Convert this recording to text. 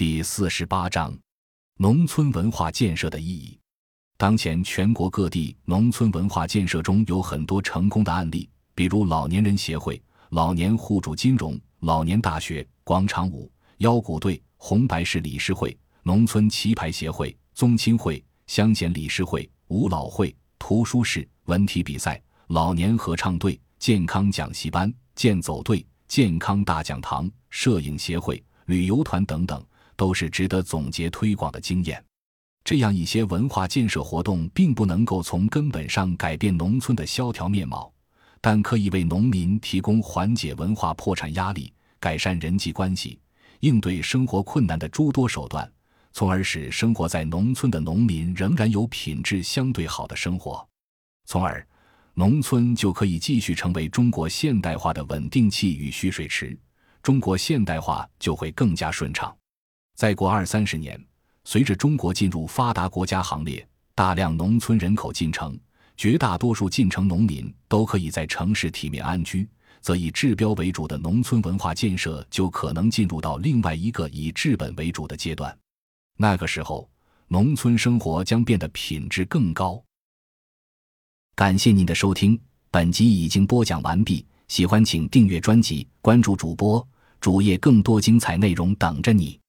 第四十八章：农村文化建设的意义。当前全国各地农村文化建设中有很多成功的案例，比如老年人协会、老年互助金融、老年大学、广场舞、腰鼓队、红白事理事会、农村棋牌协会、宗亲会、乡贤理事会、舞蹈会、图书室、文体比赛、老年合唱队、健康讲习班、健走队、健康大讲堂、摄影协会、旅游团等等，都是值得总结推广的经验。这样一些文化建设活动，并不能够从根本上改变农村的萧条面貌，但可以为农民提供缓解文化破产压力、改善人际关系、应对生活困难的诸多手段，从而使生活在农村的农民仍然有品质相对好的生活，从而，农村就可以继续成为中国现代化的稳定器与蓄水池，中国现代化就会更加顺畅。再过二三十年。随着中国进入发达国家行列，大量农村人口进城，绝大多数进城农民都可以在城市体面安居，则以治标为主的农村文化建设就可能进入到另外一个以治本为主的阶段。那个时候，农村生活将变得品质更高。感谢您的收听，本集已经播讲完毕。喜欢请订阅专辑，关注主播主页，更多精彩内容等着你。